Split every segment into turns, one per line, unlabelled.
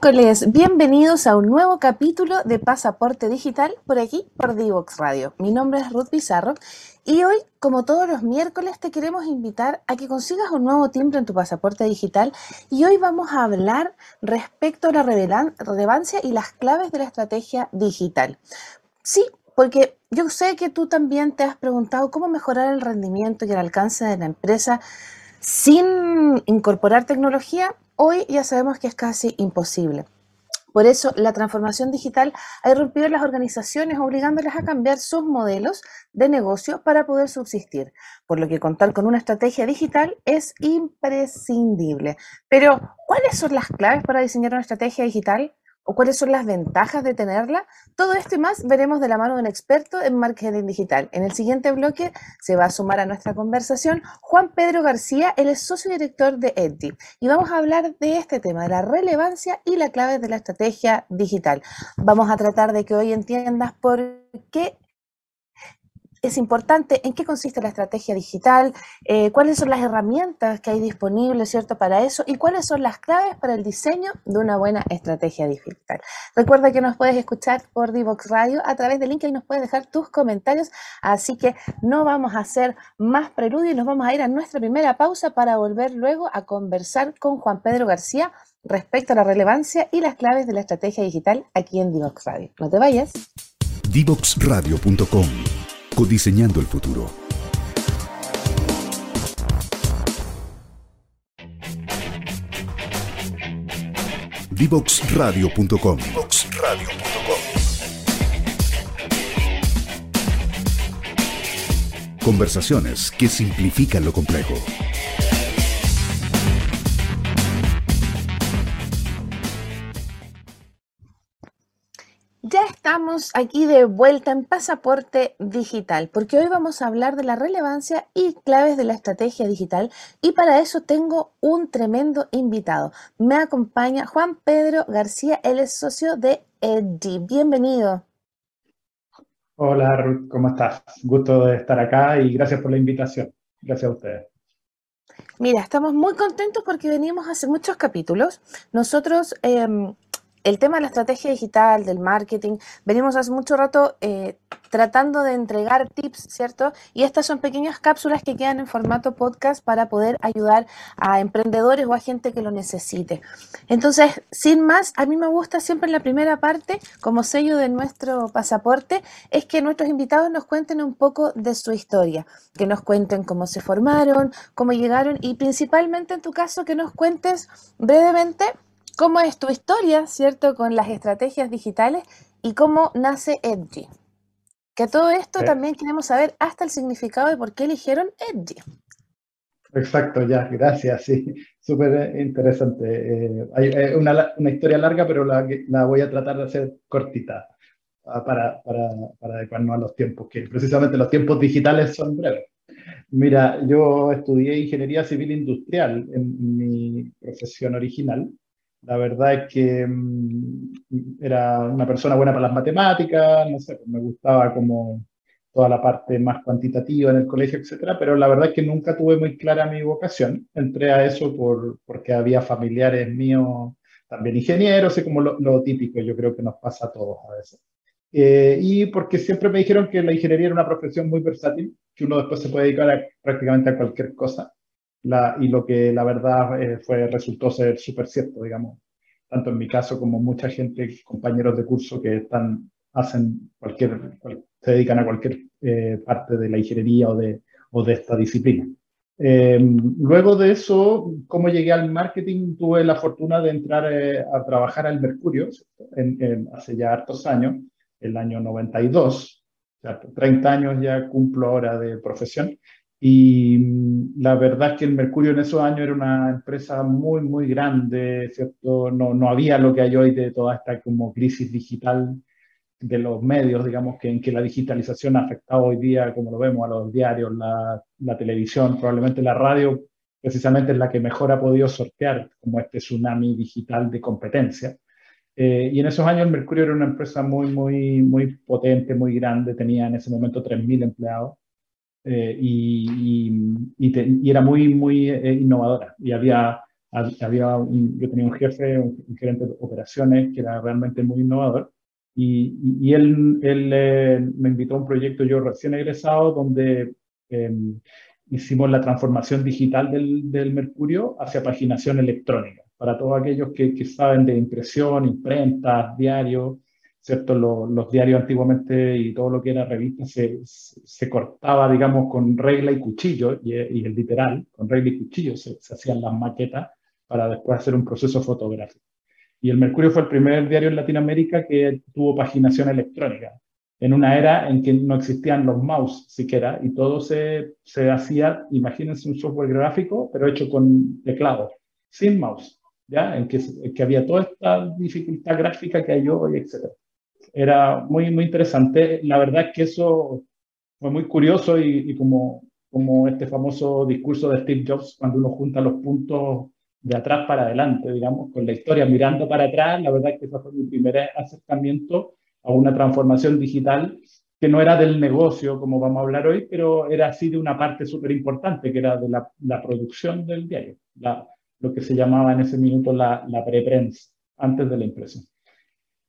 Miércoles, bienvenidos a un nuevo capítulo de Pasaporte Digital por aquí, por Divox Radio. Mi nombre es Ruth Pizarro y hoy, como todos los miércoles, te queremos invitar a que consigas un nuevo timbre en tu pasaporte digital y hoy vamos a hablar respecto a la relevancia y las claves de la estrategia digital. Sí, porque yo sé que tú también te has preguntado cómo mejorar el rendimiento y el alcance de la empresa sin incorporar tecnología Hoy ya sabemos que es casi imposible. Por eso, la transformación digital ha irrumpido en las organizaciones, obligándolas a cambiar sus modelos de negocio para poder subsistir, por lo que contar con una estrategia digital es imprescindible. Pero, ¿cuáles son las claves para diseñar una estrategia digital? O cuáles son las ventajas de tenerla. Todo esto y más veremos de la mano de un experto en marketing digital. En el siguiente bloque se va a sumar a nuestra conversación Juan Pedro García, él es socio director de Eddy. Y vamos a hablar de este tema, de la relevancia y la clave de la estrategia digital. Vamos a tratar de que hoy entiendas por qué es importante en qué consiste la estrategia digital, eh, cuáles son las herramientas que hay disponibles, ¿cierto?, para eso y cuáles son las claves para el diseño de una buena estrategia digital. Recuerda que nos puedes escuchar por Divox Radio a través del link y nos puedes dejar tus comentarios, así que no vamos a hacer más preludio y nos vamos a ir a nuestra primera pausa para volver luego a conversar con Juan Pedro García respecto a la relevancia y las claves de la estrategia digital aquí en Divox Radio. No te vayas.
Divoxradio.com Diseñando el futuro. Divoxradio.com. Conversaciones que simplifican lo complejo.
Estamos aquí de vuelta en Pasaporte Digital, porque hoy vamos a hablar de la relevancia y claves de la estrategia digital y para eso tengo un tremendo invitado. Me acompaña Juan Pedro García, él es socio de Edgy. Bienvenido.
Hola Ruth, ¿cómo estás? Gusto de estar acá y gracias por la invitación. Gracias a ustedes.
Mira, estamos muy contentos porque venimos hace muchos capítulos. Nosotros... Em, el tema de la estrategia digital, del marketing, venimos hace mucho rato eh, tratando de entregar tips, ¿cierto? Y estas son pequeñas cápsulas que quedan en formato podcast para poder ayudar a emprendedores o a gente que lo necesite. Entonces, sin más, a mí me gusta siempre la primera parte, como sello de nuestro pasaporte, es que nuestros invitados nos cuenten un poco de su historia, que nos cuenten cómo se formaron, cómo llegaron y principalmente en tu caso que nos cuentes brevemente cómo es tu historia, ¿cierto?, con las estrategias digitales y cómo nace Edgy. Que todo esto también queremos saber hasta el significado de por qué eligieron Edgy.
Exacto, ya, gracias, sí, súper interesante. Eh, hay eh, una, historia larga, pero la, la, voy a tratar de hacer cortita ah, para, para, para adecuarnos a los tiempos, que precisamente los tiempos digitales son breves. Mira, yo estudié ingeniería civil industrial en mi profesión original la verdad es que mm, era una persona buena para las matemáticas, no sé, pues me gustaba como toda la parte más cuantitativa en el colegio, etcétera, pero la verdad es que nunca tuve muy clara mi vocación. Entré a eso por, porque había familiares míos también ingenieros, y como lo, típico, yo creo que nos pasa a todos a veces. Eh, y porque siempre me dijeron que la ingeniería era una profesión muy versátil, que uno después se puede dedicar prácticamente a cualquier cosa y lo que la verdad eh, fue, resultó ser súper cierto, digamos, tanto en mi caso como mucha gente, compañeros de curso que están, hacen cualquier, se dedican a cualquier eh, parte de la ingeniería o de, o de esta disciplina. Em, luego de eso, ¿cómo llegué al marketing? Tuve la fortuna de entrar eh, a trabajar al Mercurio en, hace ya hartos años, el año 92, o sea, 30 años ya cumplo ahora de profesión. Y mm, la verdad es que el Mercurio en esos años era una empresa muy, muy grande, ¿cierto? No, no había lo que hay hoy de toda esta como crisis digital de los medios, digamos, que en que la digitalización ha afectado hoy día, como lo vemos, a los diarios, la, la televisión, probablemente la radio, precisamente es la que mejor ha podido sortear como este tsunami digital de competencia. Eh, y en esos años el Mercurio era una empresa muy, muy, muy potente, muy grande, tenía en ese momento 3.000 empleados. Eh, y, y, era muy, muy eh, innovadora. Y había había yo tenía un jefe, un, gerente de operaciones que era realmente muy innovador y, y, él, él eh, me invitó a un proyecto, yo recién egresado, donde em, hicimos la transformación digital del, del, Mercurio hacia paginación electrónica, para todos aquellos que, que saben de impresión, imprenta, diario, ¿cierto? Los, los, diarios antiguamente y todo lo que era revista se, se, cortaba, digamos, con regla y cuchillo, y, y el literal, con regla y cuchillo se, se hacían las maquetas para después hacer un proceso fotográfico. Y el Mercurio fue el primer diario en Latinoamérica que tuvo paginación electrónica, en una era en que no existían los mouse siquiera, y todo se, se hacía, imagínense un software gráfico, pero hecho con teclado, sin mouse, ¿ya? En que, que había toda esta dificultad gráfica que hay hoy, etc. Era muy, muy interesante. La verdad es que eso fue muy curioso y, como, como este famoso discurso de Steve Jobs, cuando uno junta los puntos de atrás para adelante, digamos, con la historia mirando para atrás, la verdad es que ese fue mi primer acercamiento a una transformación digital que no era del negocio, como vamos a hablar hoy, pero era así de una parte súper importante, que era de la, producción del diario, lo que se llamaba en ese minuto la, la preprensa, antes de la impresión.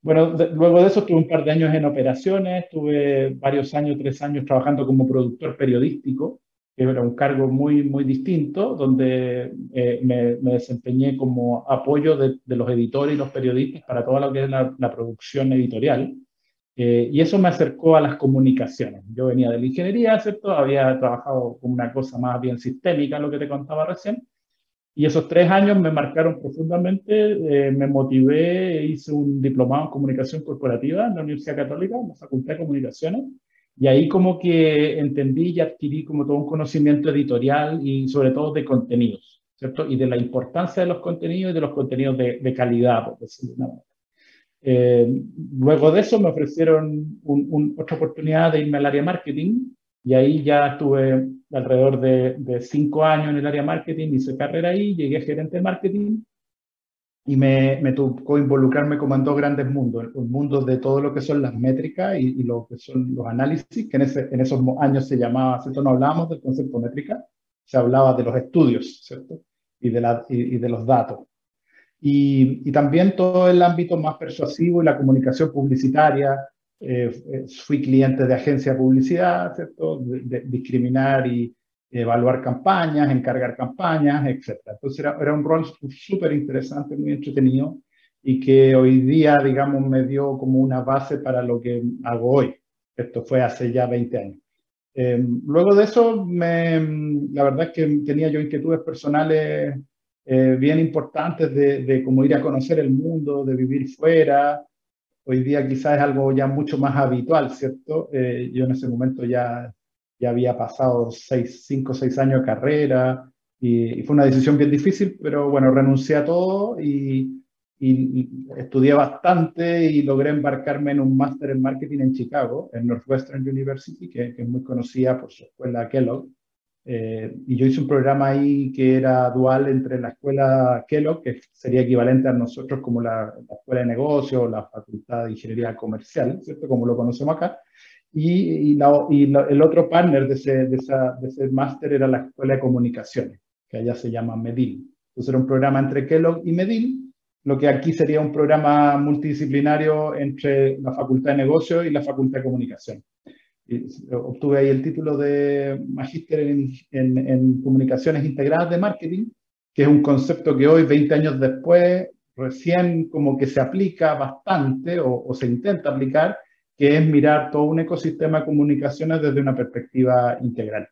Bueno, de, luego de eso tuve un par de años en operaciones, tuve varios años, tres años trabajando como productor periodístico, que era un cargo muy, muy distinto, donde eh, me, me, desempeñé como apoyo de, de, los editores y los periodistas para toda lo que es la, la producción editorial. Eh, y eso me acercó a las comunicaciones. Yo venía de la ingeniería, ¿cierto? Había trabajado con una cosa más bien sistémica, lo que te contaba recién. Y esos tres años me marcaron profundamente, eh, me motivé, hice un diplomado en comunicación corporativa en la Universidad Católica, en la Facultad de Comunicaciones, y ahí como que entendí y adquirí como todo un conocimiento editorial y sobre todo de contenidos, ¿cierto? Y de la importancia de los contenidos y de los contenidos de, de calidad, por decirlo de una manera. Eh, luego de eso me ofrecieron un, un, otra oportunidad de irme al área marketing y ahí ya estuve alrededor de, cinco años en el área marketing, hice carrera ahí, llegué a gerente de marketing y me, me, tocó involucrarme como en dos grandes mundos, el mundo de todo lo que son las métricas y, lo que son los análisis, que en, esos años se llamaba, ¿cierto? No hablábamos del concepto métrica, se hablaba de los estudios, ¿cierto? Y de, la, y, de los datos. Y, también todo el ámbito más persuasivo y la comunicación publicitaria. Eh, fui cliente de agencia de publicidad, ¿cierto? De, de, discriminar y, evaluar campañas, encargar campañas, etc. Entonces era, era un rol súper interesante, muy entretenido y que hoy día, digamos, me dio como una base para lo que hago hoy. Esto fue hace ya 20 años. Eh, luego de eso, me, la verdad es que tenía yo inquietudes personales eh, bien importantes de, de cómo ir a conocer el mundo, de vivir fuera. Hoy día quizás es algo ya mucho más habitual, ¿cierto? Eh, yo en ese momento ya ya había pasado cinco o seis años de carrera y, fue una decisión bien difícil, pero bueno, renuncié a todo y estudié bastante y logré embarcarme en un máster en marketing en Chicago, en Northwestern University, que, que es muy conocida por su escuela Kellogg. Eh, y yo hice un programa ahí que era dual entre la escuela Kellogg, que sería equivalente a nosotros como la, la escuela de negocios, la facultad de ingeniería comercial, ¿cierto? Como lo conocemos acá, y, y, la, y la, el otro partner de ese, de, de ese máster era la Escuela de Comunicaciones, que allá se llama MEDIL. Entonces era un programa entre Kellogg y MEDIL, lo que aquí sería un programa multidisciplinario entre la Facultad de Negocios y la Facultad de Comunicación. Obtuve ahí el título de Magíster en, Comunicaciones Integradas de Marketing, que es un concepto que hoy, 20 años después, recién como que se aplica bastante o, se intenta aplicar, que es mirar todo un ecosistema de comunicaciones desde una perspectiva integral.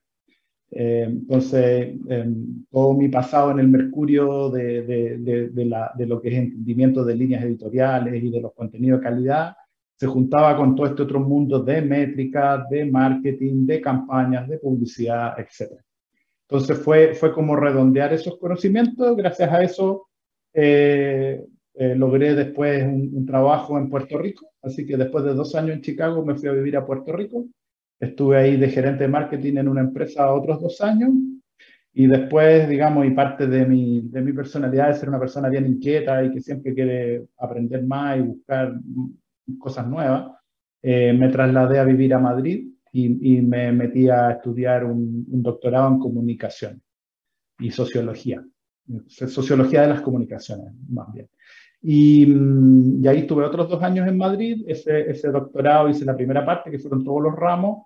Eh, entonces, eh, todo mi pasado en el Mercurio de, de lo que es entendimiento de líneas editoriales y de los contenidos de calidad, se juntaba con todo este otro mundo de métricas, de marketing, de campañas, de publicidad, etc. Entonces fue, fue como redondear esos conocimientos, gracias a eso eh, eh, logré después un, trabajo en Puerto Rico, así que después de dos años en Chicago me fui a vivir a Puerto Rico. Estuve ahí de gerente de marketing en una empresa otros dos años y después, digamos, y parte de mi, de mi personalidad es ser una persona bien inquieta y que siempre quiere aprender más y buscar cosas nuevas, eh, me trasladé a vivir a Madrid y, y me metí a estudiar un, un doctorado en comunicación y sociología. sociología de las comunicaciones, más bien. Y, mm, y, ahí estuve otros dos años en Madrid, ese, ese doctorado hice la primera parte, que fueron todos los ramos,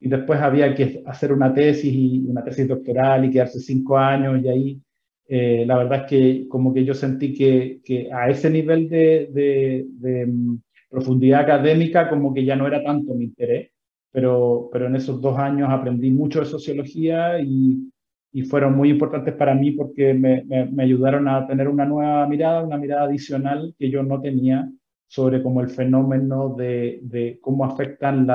y después había que hacer una tesis, y una tesis doctoral y quedarse cinco años, y ahí eh, la verdad es que como que yo sentí que, que a ese nivel de, de, de, mm, profundidad académica como que ya no era tanto mi interés, pero, pero en esos dos años aprendí mucho de sociología y, fueron muy importantes para mí porque me, me, ayudaron a tener una nueva mirada, una mirada adicional que yo no tenía sobre cómo el fenómeno de, cómo afectan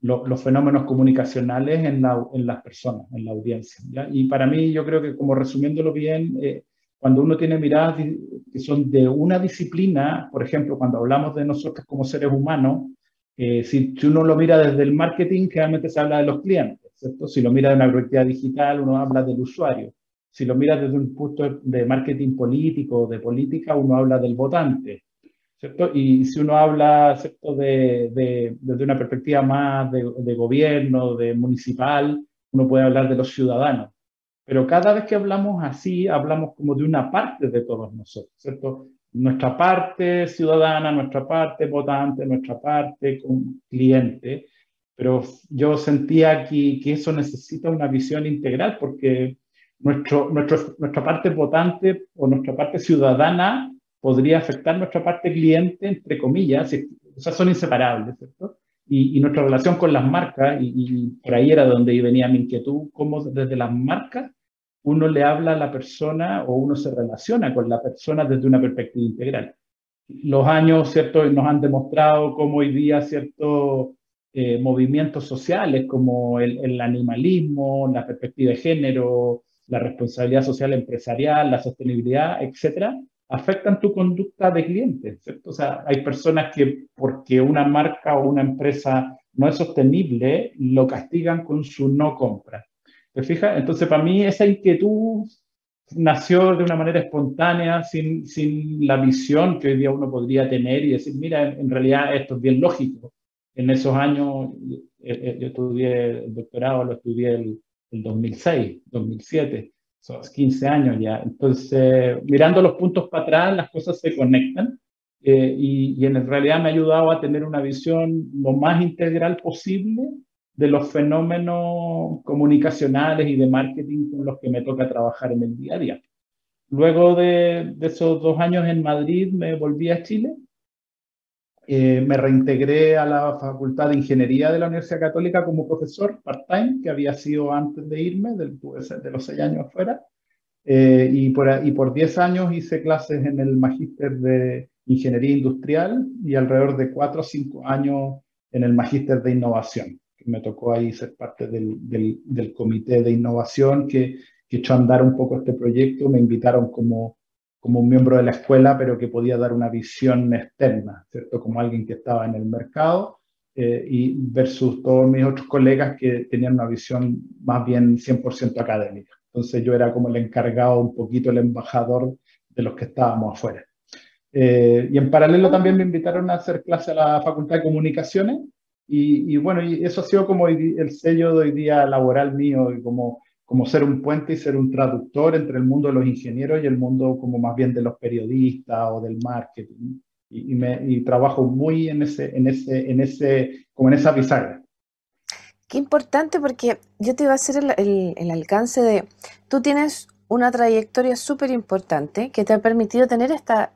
los fenómenos comunicacionales en, la, en, las personas, en la audiencia. Y para mí, yo creo que como resumiéndolo bien, eh, cuando uno tiene miradas que son de una disciplina, por ejemplo, cuando hablamos de nosotros como seres humanos, eh, si, si, uno lo mira desde el marketing, generalmente se habla de los clientes, ¿cierto? Si lo mira de una perspectiva digital, uno habla del usuario. Si lo mira desde un punto de marketing político, de política, uno habla del votante. Y si uno habla ¿cierto? De, de, desde una perspectiva más de, de, gobierno, de municipal, uno puede hablar de los ciudadanos. Pero cada vez que hablamos así, hablamos como de una parte de todos nosotros, ¿cierto? Nuestra parte ciudadana, nuestra parte votante, nuestra parte cliente. Pero yo sentía que, que eso necesita una visión integral porque nuestro, nuestro, nuestra parte votante o nuestra parte ciudadana podría afectar nuestra parte cliente, entre comillas, o sea, son inseparables, ¿cierto? Y, y nuestra relación con las marcas, y, y, por ahí era donde venía mi inquietud, cómo desde las marcas uno le habla a la persona o uno se relaciona con la persona desde una perspectiva integral. Los años, ¿cierto?, nos han demostrado cómo hoy día, ¿cierto?, eh, movimientos sociales como el, el animalismo, la perspectiva de género, la responsabilidad social empresarial, la sostenibilidad, etcétera, afectan tu conducta de cliente, ¿cierto? O sea, hay personas que porque una marca o una empresa no es sostenible, lo castigan con su no compra. ¿Te fijas? Entonces, para mí esa inquietud nació de una manera espontánea, sin, sin la visión que hoy día uno podría tener y decir, mira, en, realidad esto es bien lógico. En esos años, eh, eh, yo estudié el doctorado, lo estudié el, el 2006, 2007 son 15 años ya. Entonces, mirando los puntos para atrás, las cosas se conectan eh, y, y, en realidad me ha ayudado a tener una visión lo más integral posible de los fenómenos comunicacionales y de marketing con los que me toca trabajar en el día a día. Luego de, de esos dos años en Madrid me volví a Chile eh, me reintegré a la Facultad de Ingeniería de la Universidad Católica como profesor part-time, que había sido antes de irme, de, de los seis años afuera. Eh, y, por, y por diez años hice clases en el Magíster de Ingeniería Industrial y alrededor de cuatro o cinco años en el Magíster de Innovación. Que me tocó ahí ser parte del comité de innovación que, que echó a andar un poco este proyecto. Me invitaron como como un miembro de la escuela, pero que podía dar una visión externa, ¿cierto? Como alguien que estaba en el mercado eh, y versus todos mis otros colegas que tenían una visión más bien 100% académica. Entonces yo era como el encargado, un poquito el embajador de los que estábamos afuera. Eh, y en paralelo también me invitaron a hacer clase a la Facultad de Comunicaciones y, bueno, y eso ha sido como el sello de hoy día laboral mío y como como ser un puente y ser un traductor entre el mundo de los ingenieros y el mundo como más bien de los periodistas o del marketing. Y, me, y trabajo muy en ese, en ese, en ese, como en esa bisagra.
Qué importante porque yo te iba a hacer el, el, el alcance de, tú tienes una trayectoria súper importante que te ha permitido tener esta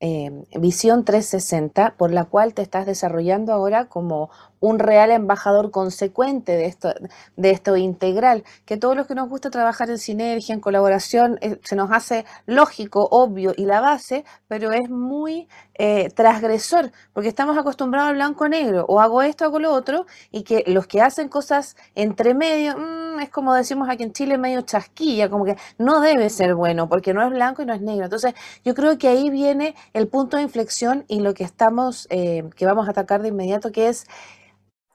eh, visión 360 por la cual te estás desarrollando ahora como un real embajador consecuente de esto, de esto integral, que todos los que nos gusta trabajar en sinergia, en colaboración, eh, se nos hace lógico, obvio y la base, pero es muy eh, transgresor, porque estamos acostumbrados al blanco-negro, o hago esto, hago lo otro, y que los que hacen cosas entre medio, mmm, es como decimos aquí en Chile, medio chasquilla, como que no debe ser bueno, porque no es blanco y no es negro. Entonces, yo creo que ahí viene el punto de inflexión y lo que estamos, eh, que vamos a atacar de inmediato, que es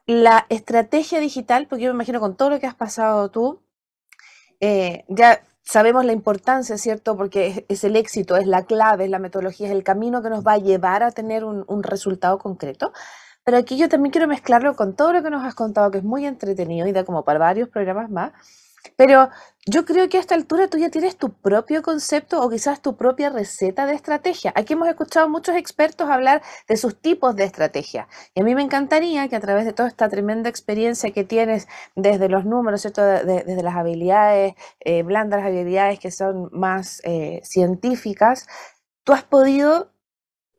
la estrategia digital, porque yo me imagino con todo lo que has pasado tú, eh, ya sabemos la importancia, ¿cierto? Porque es, el éxito, es la clave, es la metodología, es el camino que nos va a llevar a tener un, resultado concreto. Pero aquí yo también quiero mezclarlo con todo lo que nos has contado, que es muy entretenido y da como para varios programas más, Pero yo creo que a esta altura tú ya tienes tu propio concepto o quizás tu propia receta de estrategia. Aquí hemos escuchado muchos expertos hablar de sus tipos de estrategia. Y a mí me encantaría que a través de toda esta tremenda experiencia que tienes desde los números, ¿cierto? desde las habilidades eh, blandas, las habilidades que son más eh, científicas, tú has podido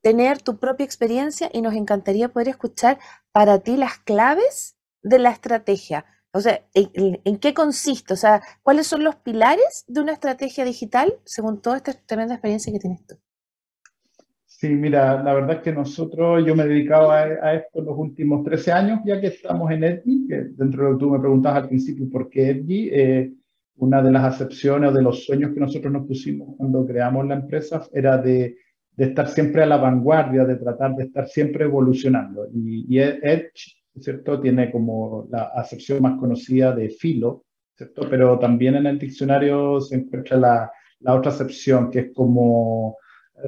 tener tu propia experiencia y nos encantaría poder escuchar para ti las claves de la estrategia. O sea, ¿en, qué consiste? O sea, ¿cuáles son los pilares de una estrategia digital según toda esta tremenda experiencia que tienes tú?
Sí, mira, la verdad es que nosotros, yo me he dedicado a, esto los últimos 13 años, ya que estamos en Edgy, que dentro de lo que tú me preguntabas al principio por qué Edgy, eh, una de las acepciones o de los sueños que nosotros nos pusimos cuando creamos la empresa era de, de estar siempre a la vanguardia, de tratar de estar siempre evolucionando. Y, y Edge ¿cierto? Tiene como la acepción más conocida de filo, ¿cierto? Pero también en el diccionario se encuentra la, la otra acepción que es como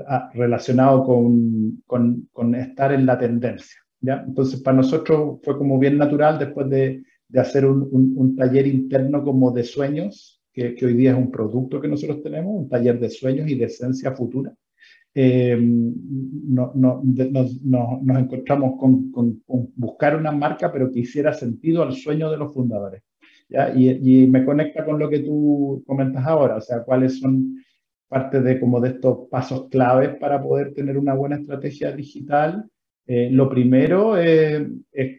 ah, relacionado con, con, con, estar en la tendencia, ¿ya? Entonces, para nosotros fue como bien natural después de, de hacer un, un, taller interno como de sueños, que, que hoy día es un producto que nosotros tenemos, un taller de sueños y de esencia futura, eh, no, no, nos, nos, encontramos con, con, buscar una marca, pero que hiciera sentido al sueño de los fundadores. ¿ya? Y, y, me conecta con lo que tú comentas ahora, o sea, cuáles son parte de, como de estos pasos claves para poder tener una buena estrategia digital. Eh, lo primero es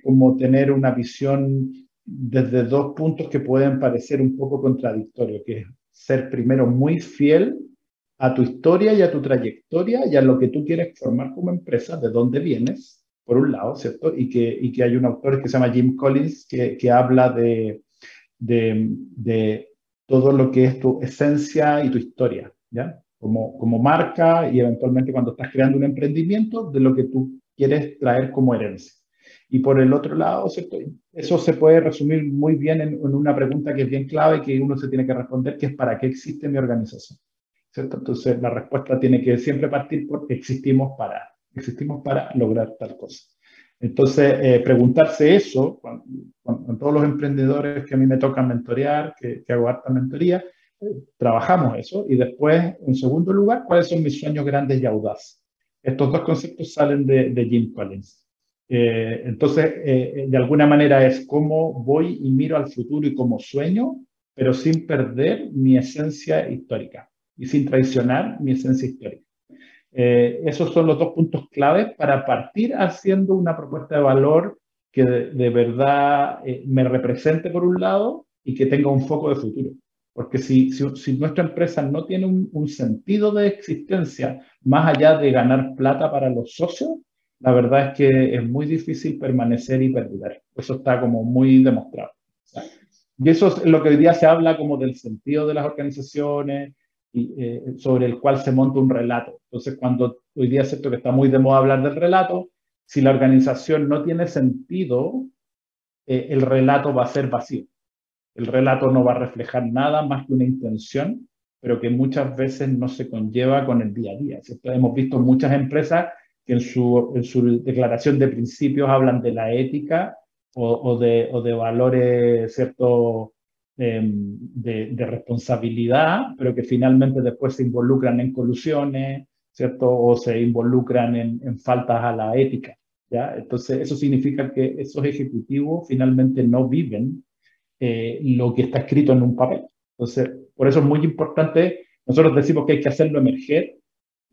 como tener una visión desde dos puntos que pueden parecer un poco contradictorios, que es ser primero muy fiel a tu historia y a tu trayectoria y a lo que tú quieres formar como empresa, de dónde vienes, por un lado, ¿cierto? Y que, y que hay un autor que se llama Jim Collins que, que habla de, de, de, todo lo que es tu esencia y tu historia, ¿ya? Como, como marca y eventualmente cuando estás creando un emprendimiento, de lo que tú quieres traer como herencia. Y por el otro lado, ¿cierto? Eso se puede resumir muy bien en, en una pregunta que es bien clave que uno se tiene que responder, que es ¿para qué existe mi organización? Entonces la respuesta tiene que siempre partir por existimos para, existimos para lograr tal cosa. Entonces, eh, preguntarse eso, con, todos los emprendedores que a mí me toca mentorear, que, hago harta mentoría, eh, trabajamos eso y después, en segundo lugar, cuáles son mis sueños grandes y audaces. Estos dos conceptos salen de, de Jim Collins. Eh, entonces, de alguna manera es cómo voy y miro al futuro y como sueño, pero sin perder mi esencia histórica y sin traicionar mi esencia histórica. Eh, esos son los dos puntos clave para partir haciendo una propuesta de valor que de, verdad eh, me represente por un lado y que tenga un foco de futuro. Porque si, si, nuestra empresa no tiene un, un, sentido de existencia más allá de ganar plata para los socios, la verdad es que es muy difícil permanecer y perdurar. Eso está como muy demostrado. y eso es lo que hoy día se habla como del sentido de las organizaciones, eh, sobre el cual se monta un relato. Entonces, cuando hoy día es cierto que está muy de moda hablar del relato, si la organización no tiene sentido, eh, el relato va a ser vacío. El relato no va a reflejar nada más que una intención, pero que muchas veces no se conlleva con el día a día. Hemos visto muchas empresas que en su, declaración de principios hablan de la ética o de valores, ¿cierto? Em, de, responsabilidad, pero que finalmente después se involucran en colusiones, ¿cierto? O se involucran en, faltas a la ética, ¿ya? Entonces, eso significa que esos ejecutivos finalmente no viven eh, lo que está escrito en un papel. Entonces, por eso es muy importante, nosotros decimos que hay que hacerlo emerger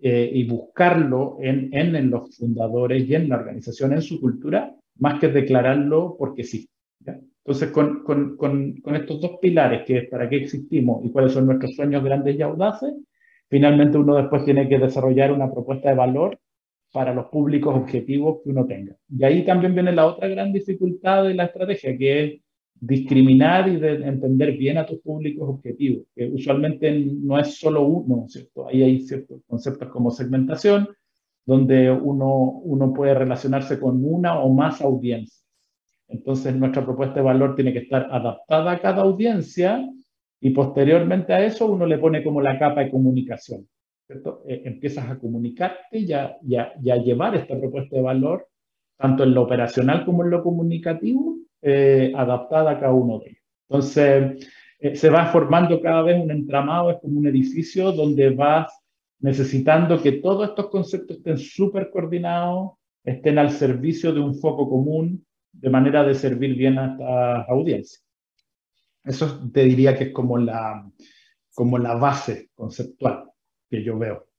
eh, y buscarlo en, en, en, los fundadores y en la organización, en su cultura, más que declararlo porque sí. ¿ya? Entonces, con, estos dos pilares, que es para qué existimos y cuáles son nuestros sueños grandes y audaces, finalmente uno después tiene que desarrollar una propuesta de valor para los públicos objetivos que uno tenga. Y ahí también viene la otra gran dificultad de la estrategia, que es discriminar y de entender bien a tus públicos objetivos, que usualmente no es solo uno, ¿cierto? Ahí hay ciertos conceptos como segmentación, donde uno puede relacionarse con una o más audiencias. Entonces nuestra propuesta de valor tiene que estar adaptada a cada audiencia y posteriormente a eso uno le pone como la capa de comunicación. ¿cierto? Eh, empiezas a comunicarte y a, llevar esta propuesta de valor, tanto en lo operacional como en lo comunicativo, eh, adaptada a cada uno de ellos. Entonces, eh, se va formando cada vez un entramado, es como un edificio donde vas necesitando que todos estos conceptos estén súper coordinados, estén al servicio de un foco común, de manera de servir bien a esta audiencia. Eso te diría que es como la, como la base conceptual que yo veo.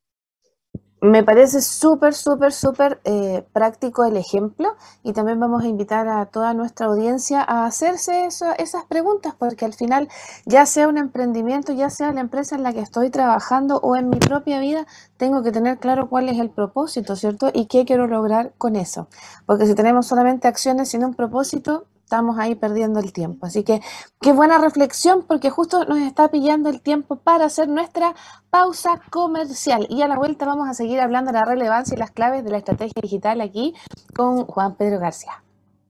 Me parece súper, súper, súper eh, práctico el ejemplo y también vamos a invitar a toda nuestra audiencia a hacerse esas preguntas porque al final, ya sea un emprendimiento, ya sea la empresa en la que estoy trabajando o en mi propia vida, tengo que tener claro cuál es el propósito, ¿cierto? Y qué quiero lograr con eso. Porque si tenemos solamente acciones sin un propósito, estamos ahí perdiendo el tiempo. Así que qué buena reflexión porque justo nos está pillando el tiempo para hacer nuestra pausa comercial. Y a la vuelta vamos a seguir hablando de la relevancia y las claves de la estrategia digital aquí con Juan Pedro García.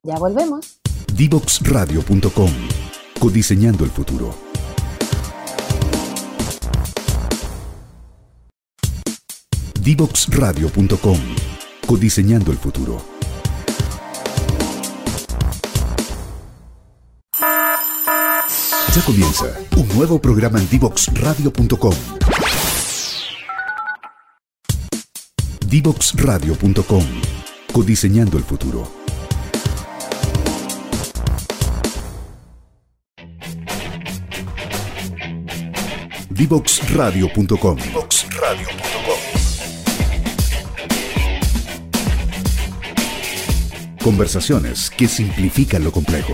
Ya volvemos.
Divoxradio.com Codiseñando el futuro. Divoxradio.com Codiseñando el futuro. Ya comienza un nuevo programa en Divoxradio.com. Divoxradio.com. Codiseñando el futuro. Divoxradio.com. Conversaciones que simplifican lo complejo.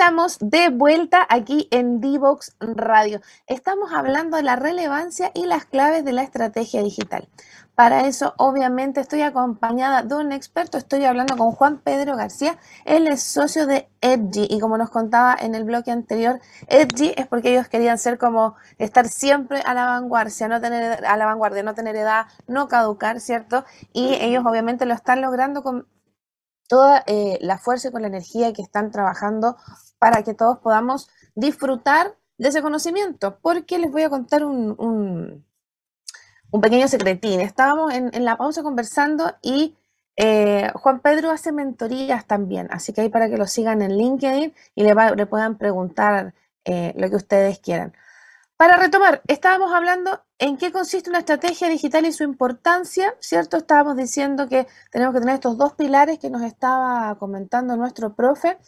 Estamos de vuelta aquí en Divox Radio. Estamos hablando de la relevancia y las claves de la estrategia digital. Para eso, obviamente, estoy acompañada de un experto. Estoy hablando con Juan Pedro García. Él es socio de Edgy y como nos contaba en el bloque anterior, Edgy es porque ellos querían ser como estar siempre a la vanguardia, no tener a la vanguardia, no tener edad, no caducar, ¿cierto? Y ellos obviamente lo están logrando con toda eh, la fuerza y con la energía que están trabajando para que todos podamos disfrutar de ese conocimiento. Porque les voy a contar un, un, pequeño secretín. Estábamos en, la pausa conversando y eh, Juan Pedro hace mentorías también, así que ahí para que lo sigan en LinkedIn y le, le puedan preguntar eh, lo que ustedes quieran. Para retomar, estábamos hablando en qué consiste una estrategia digital y su importancia, ¿cierto? Estábamos diciendo que tenemos que tener estos dos pilares que nos estaba comentando nuestro profe,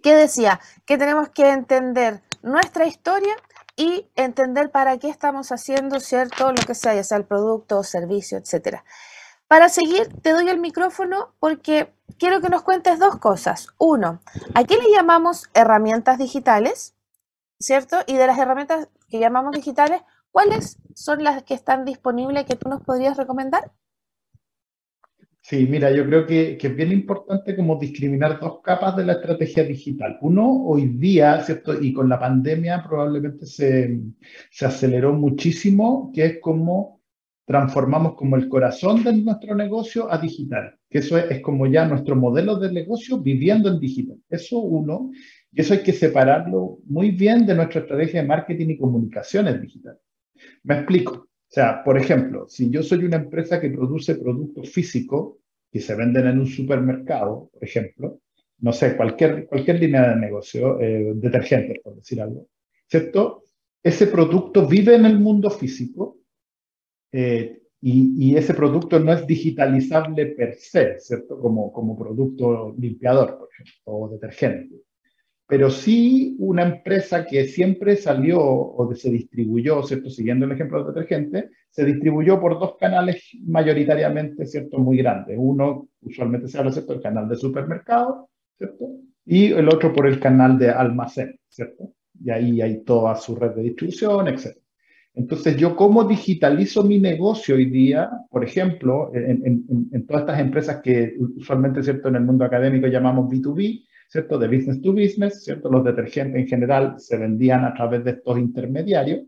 que decía que tenemos que entender nuestra historia y entender para qué estamos haciendo, ¿cierto? Lo que sea, ya sea el producto o servicio, etcétera. Para seguir, te doy el micrófono porque quiero que nos cuentes dos cosas. Uno, ¿a qué le llamamos herramientas digitales? ¿Cierto? Y de las herramientas que llamamos digitales, ¿cuáles son las que están disponibles que tú nos podrías recomendar?
Sí, mira, yo creo que, es bien importante como discriminar dos capas de la estrategia digital. Uno, hoy día, ¿cierto? Y con la pandemia probablemente se, se aceleró muchísimo, que es como transformamos como el corazón de nuestro negocio a digital, que eso es, como ya nuestro modelo de negocio viviendo en digital. Eso uno. Y eso hay que separarlo muy bien de nuestra estrategia de marketing y comunicaciones digitales. Me explico. O sea, por ejemplo, si yo soy una empresa que produce productos físicos que se venden en un supermercado, por ejemplo, no sé, cualquier, cualquier línea de negocio, eh, detergentes, por decir algo, ¿cierto? Ese producto vive en el mundo físico eh, y, y, ese producto no es digitalizable per se, ¿cierto? Como, como producto limpiador, por ejemplo, o detergente pero sí una empresa que siempre salió o se distribuyó, ¿cierto? Siguiendo el ejemplo del detergente, se distribuyó por dos canales mayoritariamente, ¿cierto? Muy grandes. Uno, usualmente se habla, ¿cierto? El canal de supermercado, ¿cierto? Y el otro por el canal de almacén, ¿cierto? Y ahí hay toda su red de distribución, etc. Entonces, yo cómo digitalizo mi negocio hoy día, por ejemplo, en, en, en todas estas empresas que usualmente, ¿cierto? En el mundo académico llamamos B2B, ¿cierto? De business to business, ¿cierto? Los detergentes en general se vendían a través de estos intermediarios.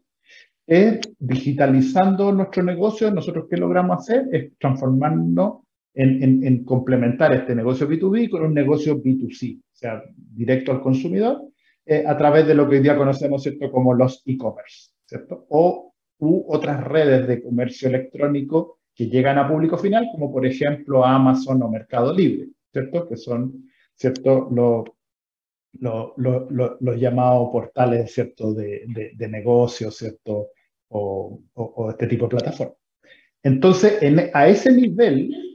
Es digitalizando nuestro negocio, nosotros qué logramos hacer es transformarnos en, en, complementar este negocio B2B con un negocio B2C, o sea, directo al consumidor, eh, a través de lo que hoy día conocemos, ¿cierto? Como los e-commerce, ¿cierto? O u otras redes de comercio electrónico que llegan a público final, como por ejemplo Amazon o Mercado Libre, ¿cierto? Que son, ¿cierto? Los, los, llamados portales, ¿cierto? De, de, negocios, ¿cierto? O, o, este tipo de plataformas. Entonces, a ese nivel,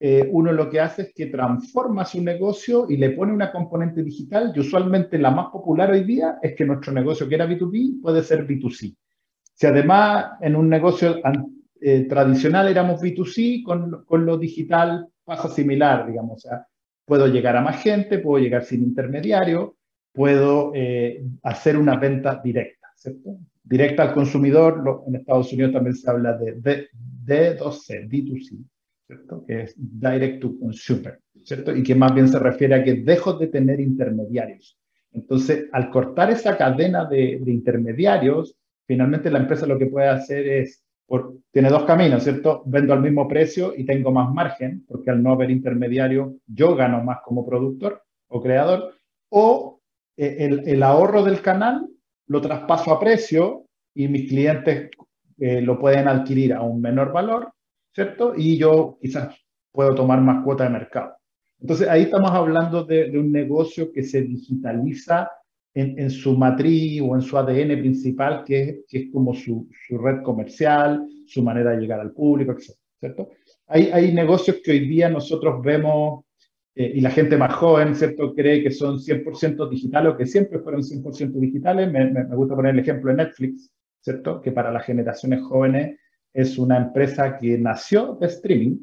eh, uno lo que hace es que transforma su negocio y le pone una componente digital y usualmente la más popular hoy día es que nuestro negocio que era B2B puede ser B2C. Si además en un negocio eh, tradicional éramos B2C, con, con, lo digital pasa similar, digamos. O sea, puedo llegar a más gente, puedo llegar sin intermediario, puedo eh, hacer una venta directa, ¿cierto? Directa al consumidor, en Estados Unidos también se habla de, de D2C, D2C. ¿cierto? Que es direct to consumer, ¿cierto? Y que más bien se refiere a que dejo de tener intermediarios. Entonces, al cortar esa cadena de, intermediarios, finalmente la empresa lo que puede hacer es, por, tiene dos caminos, ¿cierto? Vendo al mismo precio y tengo más margen, porque al no haber intermediario, yo gano más como productor o creador, o eh, el, ahorro del canal lo traspaso a precio y mis clientes eh, lo pueden adquirir a un menor valor ¿cierto? Y yo quizás puedo tomar más cuota de mercado. Entonces ahí estamos hablando de, un negocio que se digitaliza en, su matriz o en su ADN principal, que, es como su, red comercial, su manera de llegar al público, etc. ¿cierto? Hay, hay negocios que hoy día nosotros vemos eh, y la gente más joven, ¿cierto?, cree que son 100% digitales o que siempre fueron 100% digitales. Me, me, me, gusta poner el ejemplo de Netflix, ¿cierto?, que para las generaciones jóvenes es una empresa que nació de streaming,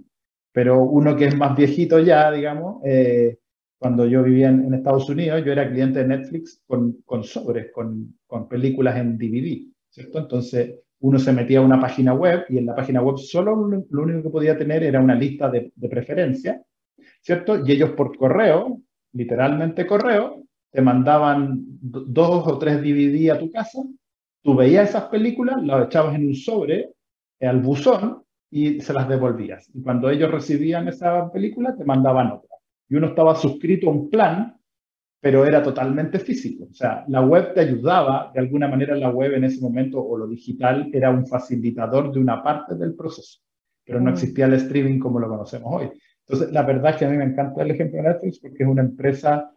pero uno que es más viejito ya, digamos, eh, cuando yo vivía en, Estados Unidos, yo era cliente de Netflix con, sobres, con, con, películas en DVD, ¿cierto? Entonces uno se metía a una página web y en la página web solo lo único que podía tener era una lista de, de preferencias, ¿cierto? Y ellos por correo, literalmente correo, te mandaban dos o tres DVD a tu casa, tú veías esas películas, las echabas en un sobre al buzón y se las devolvías. Y cuando ellos recibían esa película, te mandaban otra. Y uno estaba suscrito a un plan, pero era totalmente físico. O sea, la web te ayudaba, de alguna manera la web en ese momento o lo digital era un facilitador de una parte del proceso, pero no existía el streaming como lo conocemos hoy. Entonces, la verdad es que a mí me encanta el ejemplo de Netflix porque es una empresa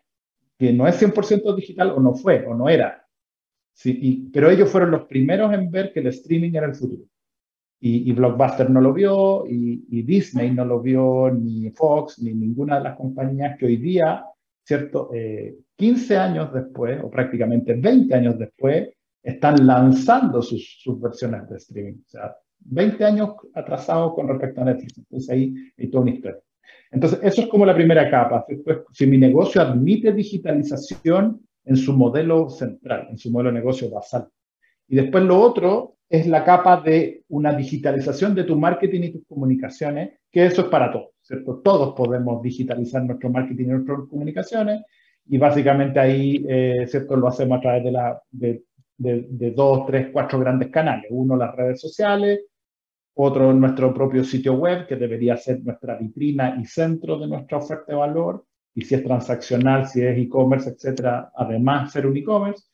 que no es 100% digital o no fue o no era. Sí, pero ellos fueron los primeros en ver que el streaming era el futuro y, Blockbuster no lo vio, y, Disney no lo vio, ni Fox, ni ninguna de las compañías que hoy día, ¿cierto? 15 eh, años después, o prácticamente 20 años después, están lanzando sus, sus versiones de streaming. O sea, 20 años atrasados con respecto a Netflix. Entonces ahí hay toda una historia. Entonces, eso es como la primera capa. Si mi negocio admite digitalización en su modelo central, en su modelo de negocio basal. Y después lo otro es la capa de una digitalización de tu marketing y tus comunicaciones, que eso es para todos, ¿cierto? Todos podemos digitalizar nuestro marketing y nuestras comunicaciones y básicamente ahí, eh, ¿cierto? Lo hacemos a través de, la, de, de, dos, tres, cuatro grandes canales. Uno, las redes sociales, otro, nuestro propio sitio web, que debería ser nuestra vitrina y centro de nuestra oferta de valor. Y si es transaccional, si es e-commerce, etcétera, además ser un e-commerce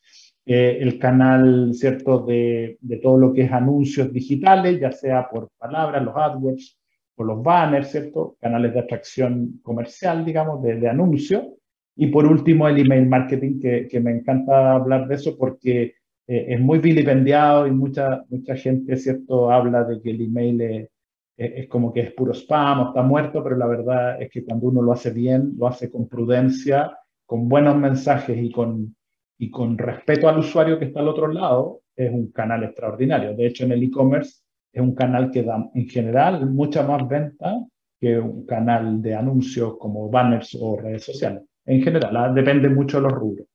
eh, el canal, ¿cierto?, de, de, todo lo que es anuncios digitales, ya sea por palabras, los AdWords, por los banners, ¿cierto?, canales de atracción comercial, digamos, de, de anuncio. Y por último, el email marketing, que, que me encanta hablar de eso porque eh, es muy vilipendiado y mucha, mucha gente, ¿cierto?, habla de que el email es, es como que es puro spam o está muerto, pero la verdad es que cuando uno lo hace bien, lo hace con prudencia, con buenos mensajes y con, y con respeto al usuario que está al otro lado, es un canal extraordinario. De hecho, en el e-commerce es un canal que da en general mucha más venta que un canal de anuncios como banners o redes sociales. En general, ah, depende mucho de los rubros.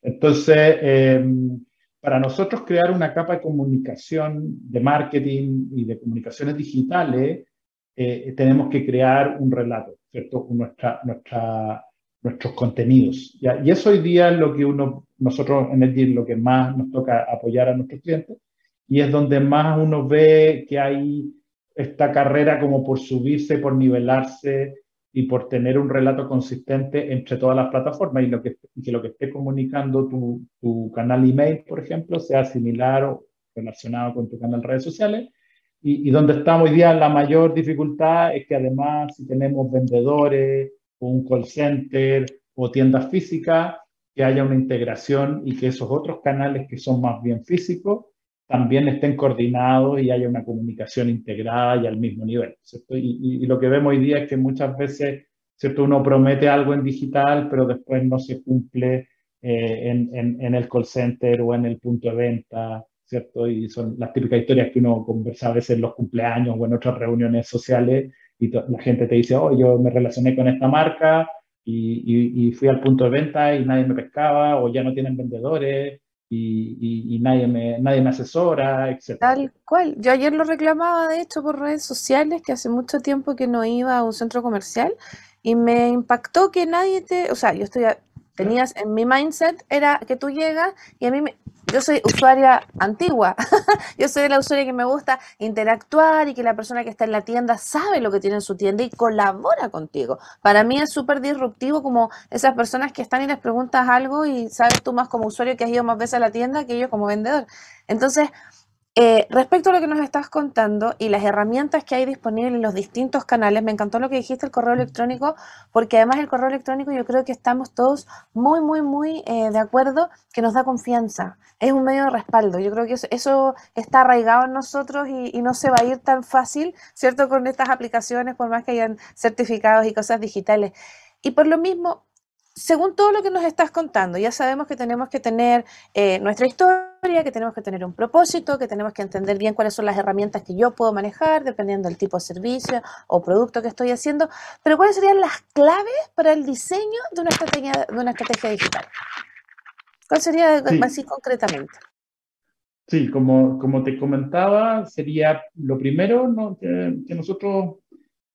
Entonces, em, para nosotros crear una capa de comunicación, de marketing y de comunicaciones digitales, eh, tenemos que crear un relato, ¿cierto? Nuestra, nuestra, nuestros contenidos. Y eso hoy día es lo que uno, nosotros en el lo que más nos toca apoyar a nuestros clientes, y es donde más uno ve que hay esta carrera como por subirse, por nivelarse y por tener un relato consistente entre todas las plataformas y, lo que, que lo que esté comunicando tu, tu canal email, por ejemplo, sea similar o relacionado con tu canal redes sociales, y, donde estamos hoy día la mayor dificultad es que además si tenemos vendedores un call center o tiendas físicas, que haya una integración y que esos otros canales que son más bien físicos también estén coordinados y haya una comunicación integrada y al mismo nivel. Y, lo que vemos hoy día es que muchas veces ¿cierto? uno promete algo en digital, pero después no se cumple eh, en, en, en, el call center o en el punto de venta ¿cierto? Y son las típicas historias que uno conversa a veces en los cumpleaños o en otras reuniones sociales y la gente te dice, oh, yo me relacioné con esta marca y, y, fui al punto de venta y nadie me pescaba o ya no tienen vendedores y, y, nadie, me, nadie me asesora, etc.
Tal cual. Yo ayer lo reclamaba, de hecho, por redes sociales, que hace mucho tiempo que no iba a un centro comercial y me impactó que nadie te, o sea, yo estoy, tenías en mi mindset era que tú llegas y a mí me, yo soy usuaria antigua. yo soy la usuaria que me gusta interactuar y que la persona que está en la tienda sabe lo que tiene en su tienda y colabora contigo. Para mí es súper disruptivo como esas personas que están y les preguntas algo y sabes tú más como usuario que has ido más veces a la tienda que yo como vendedor. Entonces, eh, respecto a lo que nos estás contando y las herramientas que hay disponibles en los distintos canales, me encantó lo que dijiste, el correo electrónico, porque además el correo electrónico yo creo que estamos todos muy, muy, muy eh, de acuerdo que nos da confianza. Es un medio de respaldo. Yo creo que eso, está arraigado en nosotros y, y, no se va a ir tan fácil, ¿cierto? Con estas aplicaciones, por más que hayan certificados y cosas digitales. Y por lo mismo, según todo lo que nos estás contando, ya sabemos que tenemos que tener eh, nuestra historia, que tenemos que tener un propósito, que tenemos que entender bien cuáles son las herramientas que yo puedo manejar, dependiendo del tipo de servicio o producto que estoy haciendo, pero cuáles serían las claves para el diseño de una estrategia, de una estrategia digital. ¿Cuál sería así concretamente?
Sí, como, como te comentaba, sería lo primero que, nosotros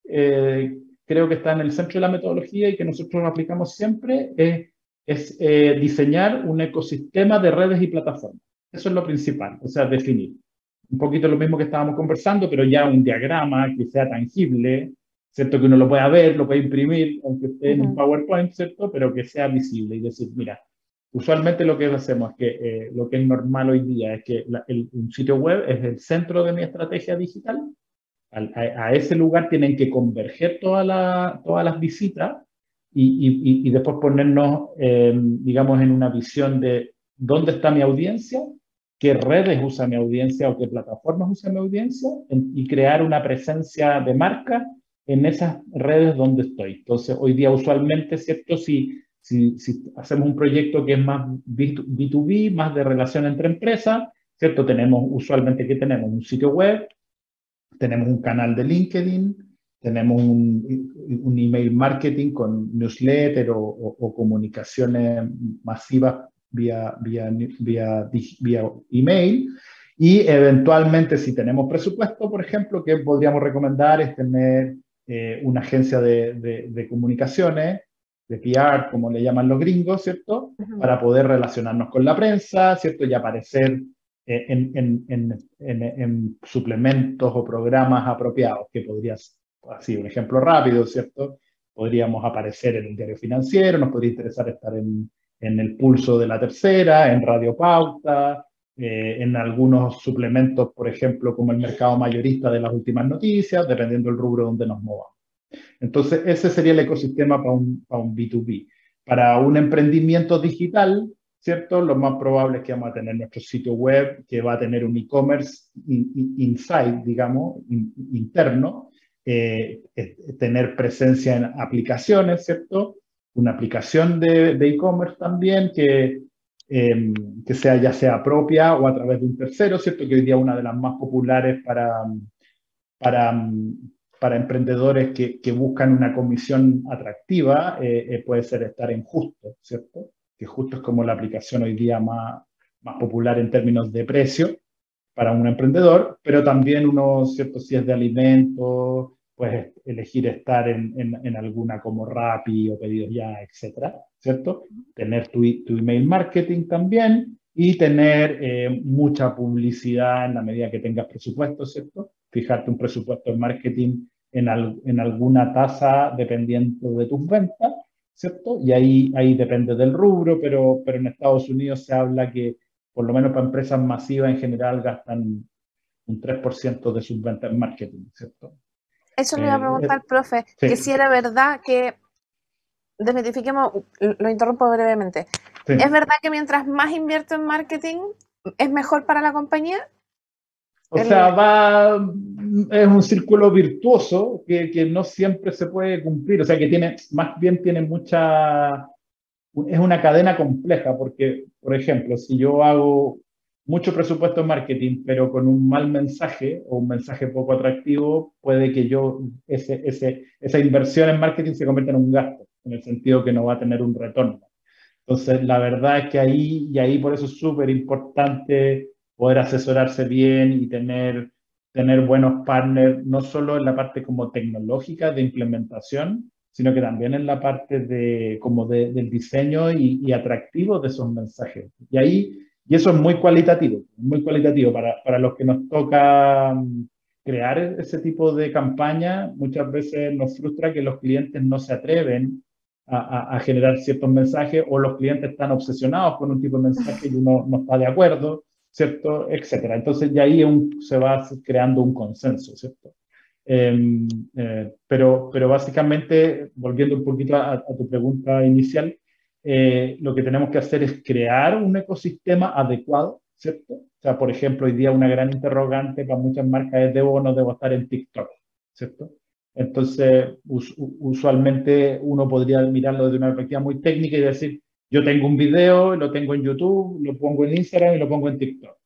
eh, creo que está en el centro de la metodología y que nosotros aplicamos siempre, es, es eh, diseñar un ecosistema de redes y plataformas. Eso es lo principal, o sea, definir. Un poquito lo mismo que estábamos conversando, pero ya un diagrama que sea tangible, ¿cierto? Que uno lo pueda ver, lo pueda imprimir, aunque esté en un PowerPoint, ¿cierto? Pero que sea visible y decir, mira, usualmente lo que hacemos es que eh, lo que es normal hoy día es que el, un sitio web es el centro de mi estrategia digital a, ese lugar tienen que converger todas las visitas y, después ponernos, em, digamos, en una visión de dónde está mi audiencia, qué redes usa mi audiencia o qué plataformas usa mi audiencia y crear una presencia de marca en esas redes donde estoy. Entonces, hoy día usualmente, ¿cierto? Si hacemos un proyecto que es más B2B, más de relación entre empresas, ¿cierto? Tenemos usualmente que tenemos un sitio web, tenemos un canal de LinkedIn, tenemos un, email marketing con newsletter o, comunicaciones masivas vía, vía, vía, vía email. Y eventualmente, si tenemos presupuesto, por ejemplo, que podríamos recomendar es tener eh, una agencia de, de, comunicaciones, de PR, como le llaman los gringos, ¿cierto? Para poder relacionarnos con la prensa, ¿cierto? Y aparecer eh, en, en, en, suplementos o programas apropiados, que podrías, así un ejemplo rápido, ¿cierto? Podríamos aparecer en el diario financiero, nos podría interesar estar en, el pulso de la tercera, en Radio Pauta, eh, en algunos suplementos, por ejemplo, como el mercado mayorista de las últimas noticias, dependiendo del rubro donde nos movamos. Entonces, ese sería el ecosistema para un, para un B2B. Para un emprendimiento digital, ¿cierto? Lo más probable es que vamos a tener nuestro sitio web, que va a tener un e-commerce inside, digamos, interno, eh, tener presencia en aplicaciones, ¿cierto? Una aplicación de e-commerce también que, em, que sea ya sea propia o a través de un tercero, ¿cierto? Que hoy día una de las más populares para, para, para emprendedores que, que buscan una comisión atractiva eh, eh, puede ser estar en justo, ¿cierto? Que justo es como la aplicación hoy día más, más popular en términos de precio para un emprendedor, pero también uno, ¿cierto? Si es de alimentos, pues elegir estar en, en, alguna como Rappi o Pedidos Ya, etcétera, ¿cierto? Tener tu, tu email marketing también y tener eh, mucha publicidad en la medida que tengas presupuesto, ¿cierto? Fijarte un presupuesto en marketing en, en alguna tasa dependiendo de tus ventas ¿cierto? Y ahí, ahí depende del rubro, pero, pero en Estados Unidos se habla que por lo menos para empresas masivas en general gastan un 3% de sus ventas en marketing, ¿cierto?
Eso le iba a preguntar, profe, que si era verdad que, desmitifiquemos, lo interrumpo brevemente, ¿es verdad que mientras más invierto en marketing es mejor para la compañía?
O sea, va, es un círculo virtuoso que, que, no siempre se puede cumplir, o sea, que tiene, más bien tiene mucha, es una cadena compleja, porque, por ejemplo, si yo hago mucho presupuesto en marketing, pero con un mal mensaje o un mensaje poco atractivo, puede que yo, ese, ese, esa inversión en marketing se convierta en un gasto, en el sentido que no va a tener un retorno. Entonces, la verdad es que ahí, y ahí por eso es súper importante poder asesorarse bien y tener, tener buenos partners, no solo en la parte como tecnológica de implementación, sino que también en la parte de, como de, del diseño y, y atractivo de esos mensajes. Y ahí y eso es muy cualitativo, muy cualitativo para, para los que nos toca mm, crear ese tipo de campaña. Muchas veces nos frustra que los clientes no se atreven a, a, generar ciertos mensajes o los clientes están obsesionados con un tipo de mensaje y uno no está de acuerdo, ¿cierto? Etcétera. Entonces, ya ahí un, se va creando un consenso, ¿cierto? Em, eh, pero, pero básicamente, volviendo un poquito a, tu pregunta inicial, eh, lo que tenemos que hacer es crear un ecosistema adecuado, ¿cierto? O sea, por ejemplo, hoy día una gran interrogante para muchas marcas es ¿debo o no debo estar en TikTok? ¿Cierto? Entonces, usualmente uno podría mirarlo desde una perspectiva muy técnica y decir, yo tengo un video, lo tengo en YouTube, lo pongo en Instagram y lo pongo en TikTok.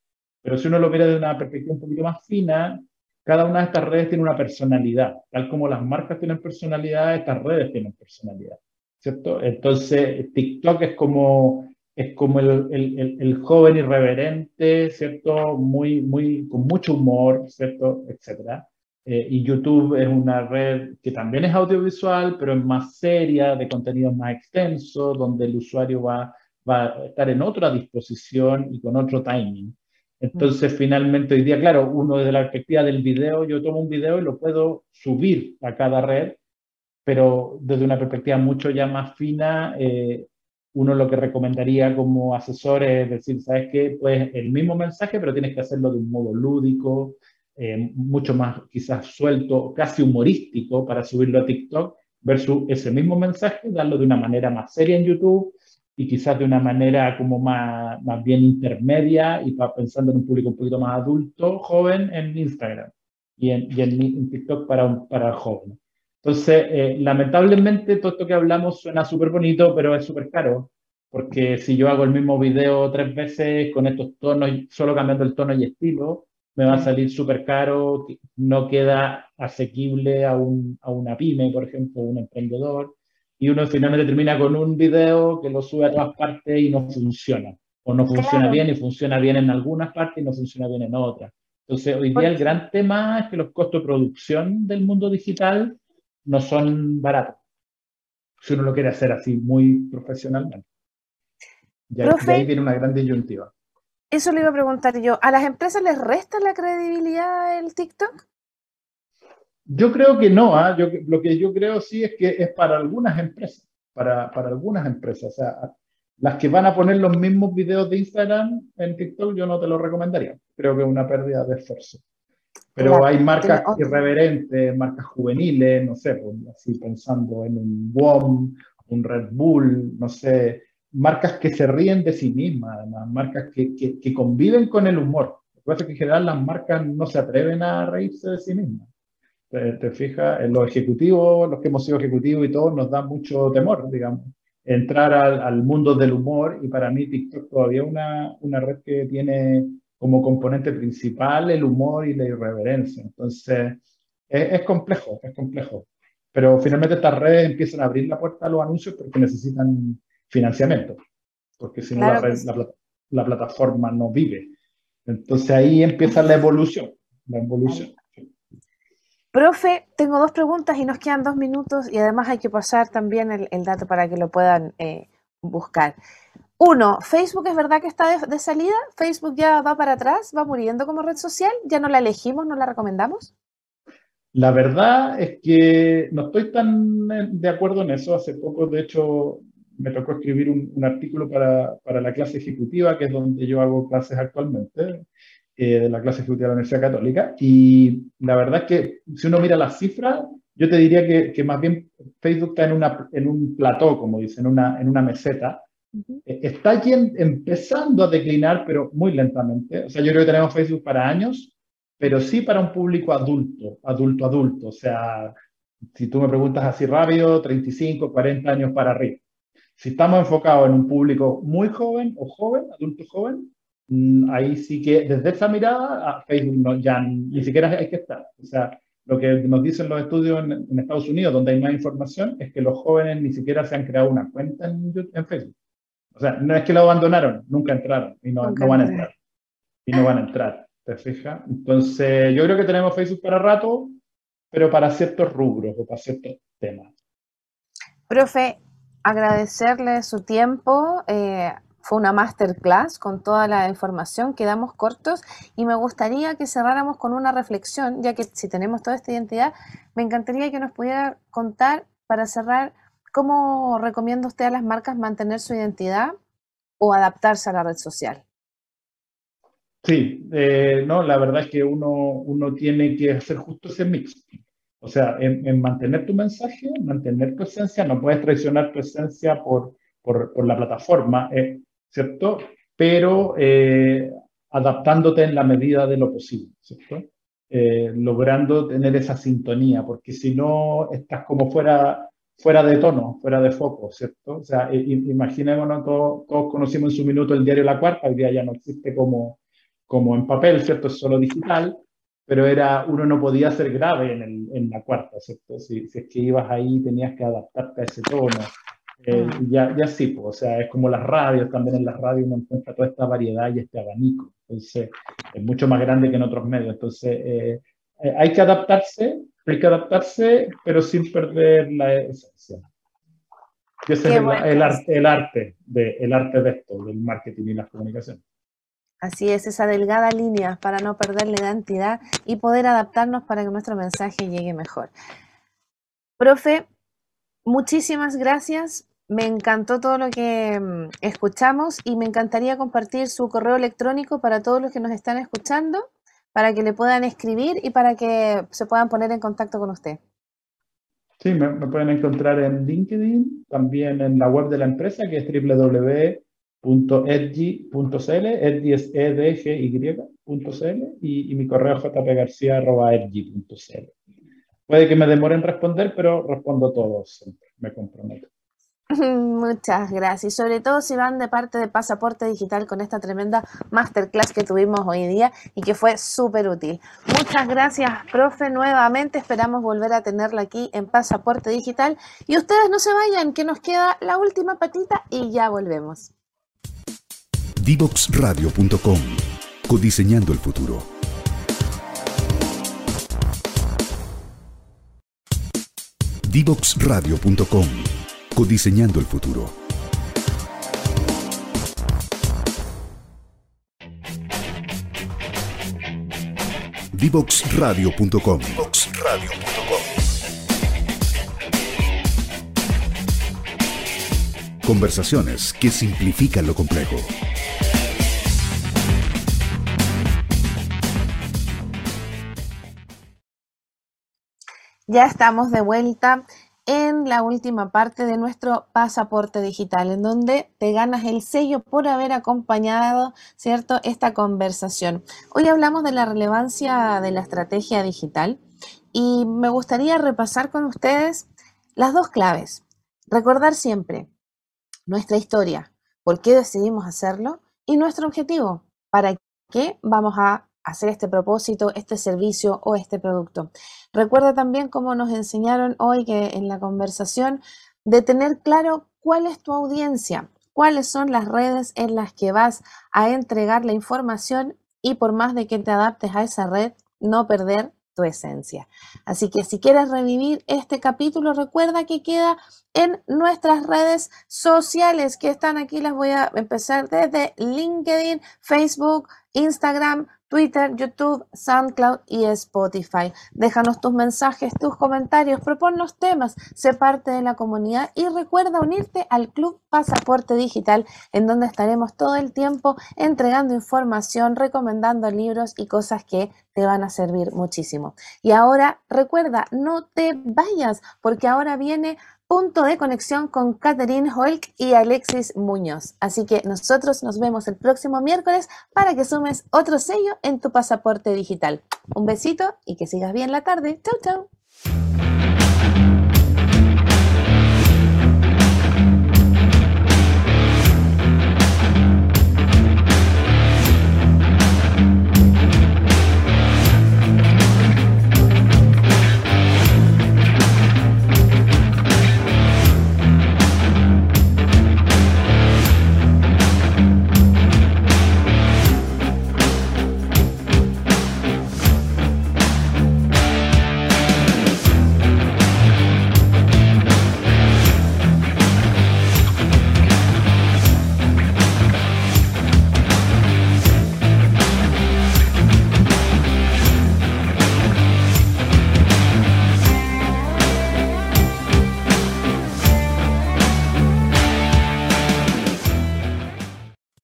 Pero si uno lo mira desde una perspectiva un poquito más fina, cada una de estas redes tiene una personalidad. Tal como las marcas tienen personalidad, estas redes tienen personalidad. ¿cierto? Entonces, TikTok es como, es como el, el, el, joven irreverente, ¿cierto? Muy, muy, con mucho humor, ¿cierto? Etcétera. Eh, y YouTube es una red que también es audiovisual, pero es más seria, de contenido más extenso, donde el usuario va, va a estar en otra disposición y con otro timing. Entonces, finalmente, hoy día, claro, uno desde la perspectiva del video, yo tomo un video y lo puedo subir a cada red pero desde una perspectiva mucho ya más fina, eh, uno lo que recomendaría como asesor es decir, ¿sabes qué? Pues el mismo mensaje, pero tienes que hacerlo de un modo lúdico, eh, mucho más quizás suelto, casi humorístico para subirlo a TikTok, versus ese mismo mensaje, darlo de una manera más seria en YouTube y quizás de una manera como más, más bien intermedia y para, pensando en un público un poquito más adulto, joven, en Instagram y en, y en, TikTok para, para jóvenes. Entonces, eh, lamentablemente, todo esto que hablamos suena súper bonito, pero es súper caro, porque si yo hago el mismo video tres veces con estos tonos, solo cambiando el tono y estilo, me va a salir súper caro, no queda asequible a, un, a una pyme, por ejemplo, un emprendedor, y uno finalmente termina con un video que lo sube a todas partes y no funciona, o no funciona bien y funciona bien en algunas partes y no funciona bien en otras. Entonces, hoy día el gran tema es que los costos de producción del mundo digital no son baratos. Si uno lo quiere hacer así muy profesionalmente. Y ahí, viene una gran disyuntiva.
Eso le iba a preguntar yo. ¿A las empresas les resta la credibilidad el TikTok?
Yo creo que no. ¿ah? Yo, lo que yo creo sí es que es para algunas empresas. Para, para algunas empresas. O sea, las que van a poner los mismos videos de Instagram en TikTok, yo no te lo recomendaría. Creo que es una pérdida de esfuerzo. Pero hay marcas irreverentes, marcas juveniles, no sé, pues, así pensando en un WOM, un Red Bull, no sé, marcas que se ríen de sí mismas, además, marcas que, que, conviven con el humor. Lo que pasa es que en general las marcas no se atreven a reírse de sí mismas. Te, te fijas, en los ejecutivos, los que hemos sido ejecutivos y todo, nos da mucho temor, digamos, entrar al, al mundo del humor y para mí TikTok todavía es una, una red que tiene como componente principal el humor y la irreverencia. Entonces, es, complejo, es complejo. Pero finalmente estas redes empiezan a abrir la puerta a los anuncios porque necesitan financiamiento, porque si no la, plataforma no vive. Entonces ahí empieza la evolución, la evolución.
Profe, tengo dos preguntas y nos quedan dos minutos y además hay que pasar también el, dato para que lo puedan eh, buscar. Uno, Facebook es verdad que está de, salida, Facebook ya va para atrás, va muriendo como red social, ya no la elegimos, no la recomendamos.
La verdad es que no estoy tan eh, de acuerdo en eso. Hace poco, de hecho, me tocó escribir un, artículo para, para, la clase ejecutiva, que es donde yo hago clases actualmente. eh, de la clase ejecutiva de la Universidad Católica. Y la verdad es que si uno mira las cifras, yo te diría que, que más bien Facebook está en, una, en un plató, como dicen, en una, en una meseta. Eh, está empezando a declinar, pero muy lentamente. O sea, yo creo que tenemos Facebook para años, pero sí para un público adulto, adulto, adulto. O sea, si tú me preguntas así rápido, 35, 40 años para arriba. Si estamos enfocados en un público muy joven o joven, adulto joven, mm, ahí sí que desde esa mirada a Facebook no, ya ni siquiera hay que estar. O sea, lo que nos dicen los estudios en, Estados Unidos, donde hay más información, es que los jóvenes ni siquiera se han creado una cuenta en, Facebook. O sea, no es que lo abandonaron, nunca entraron y no, no van a entrar. Y no van a entrar, ¿te fijas? Entonces, yo creo que tenemos Facebook para rato, pero para ciertos rubros o para ciertos temas.
Profe, agradecerle su tiempo. Eh, fue una masterclass con toda la información, quedamos cortos y me gustaría que cerráramos con una reflexión, ya que si tenemos toda esta identidad, me encantaría que nos pudiera contar para cerrar cómo recomienda usted a las marcas mantener su identidad o adaptarse a la red social.
Sí, eh, no, la verdad es que uno, uno tiene que hacer justo ese mix. O sea, en, mantener tu mensaje, mantener tu esencia, no puedes traicionar tu esencia por, por, por la plataforma. Eh, ¿cierto? Pero eh, adaptándote en la medida de lo posible, ¿cierto? Eh, logrando tener esa sintonía, porque si no estás como fuera, fuera de tono, fuera de foco, ¿cierto? O sea, imaginémonos, todos, todos, conocimos en su minuto el diario La Cuarta, hoy día ya no existe como, como en papel, ¿cierto? Es solo digital, pero era, uno no podía ser grave en, el, en La Cuarta, ¿cierto? Si, si, es que ibas ahí tenías que adaptarte a ese tono, eh, ya, ya sí, pues, o sea, es como las radios, también en las radios uno encuentra toda esta variedad y este abanico. Entonces, es mucho más grande que en otros medios. Entonces, eh, eh, hay que adaptarse, hay que adaptarse, pero sin perder la esencia. ese es el, el, arte, el, arte de, el arte de esto, del marketing y las comunicaciones.
Así es, esa delgada línea para no perder la identidad y poder adaptarnos para que nuestro mensaje llegue mejor. Profe, Muchísimas gracias. Me encantó todo lo que mm, escuchamos y me encantaría compartir su correo electrónico para todos los que nos están escuchando, para que le puedan escribir y para que se puedan poner en contacto con usted.
Sí, me, pueden encontrar en LinkedIn, también en la web de la empresa que es www.edgy.cl, edgy es e d g y.cl y, y mi correo jpgarcia.edgy.cl. Puede que me demore en responder, pero respondo todos siempre, me comprometo.
Muchas gracias. Sobre todo si van de parte de Pasaporte Digital con esta tremenda masterclass que tuvimos hoy día y que fue súper útil. Muchas gracias, profe, nuevamente. Esperamos volver a tenerla aquí en Pasaporte Digital. Y ustedes no se vayan, que nos queda la última patita y ya volvemos.
Divoxradio.com Codiseñando el futuro. Divoxradio.com. Codiseñando el futuro. Divoxradio.com. Conversaciones que simplifican lo complejo.
Ya estamos de vuelta en la última parte de nuestro pasaporte digital, en donde te ganas el sello por haber acompañado, ¿cierto?, esta conversación. Hoy hablamos de la relevancia de la estrategia digital y me gustaría repasar con ustedes las dos claves. Recordar siempre nuestra historia, por qué decidimos hacerlo y nuestro objetivo, para qué vamos a hacer este propósito, este servicio o este producto. Recuerda también cómo nos enseñaron hoy que en la conversación de tener claro cuál es tu audiencia, cuáles son las redes en las que vas a entregar la información y por más de que te adaptes a esa red, no perder tu esencia. Así que si quieres revivir este capítulo, recuerda que queda en nuestras redes sociales que están aquí. Las voy a empezar desde LinkedIn, Facebook, Instagram, Twitter, YouTube, SoundCloud y Spotify. Déjanos tus mensajes, tus comentarios, proponnos temas, sé parte de la comunidad y recuerda unirte al Club Pasaporte Digital, en donde estaremos todo el tiempo entregando información, recomendando libros y cosas que te van a servir muchísimo. Y ahora recuerda, no te vayas, porque ahora viene punto de conexión con Catherine Holk y Alexis Muñoz. Así que nosotros nos vemos el próximo miércoles para que sumes otro sello en tu pasaporte digital. Un besito y que sigas bien la tarde. Chau, chau.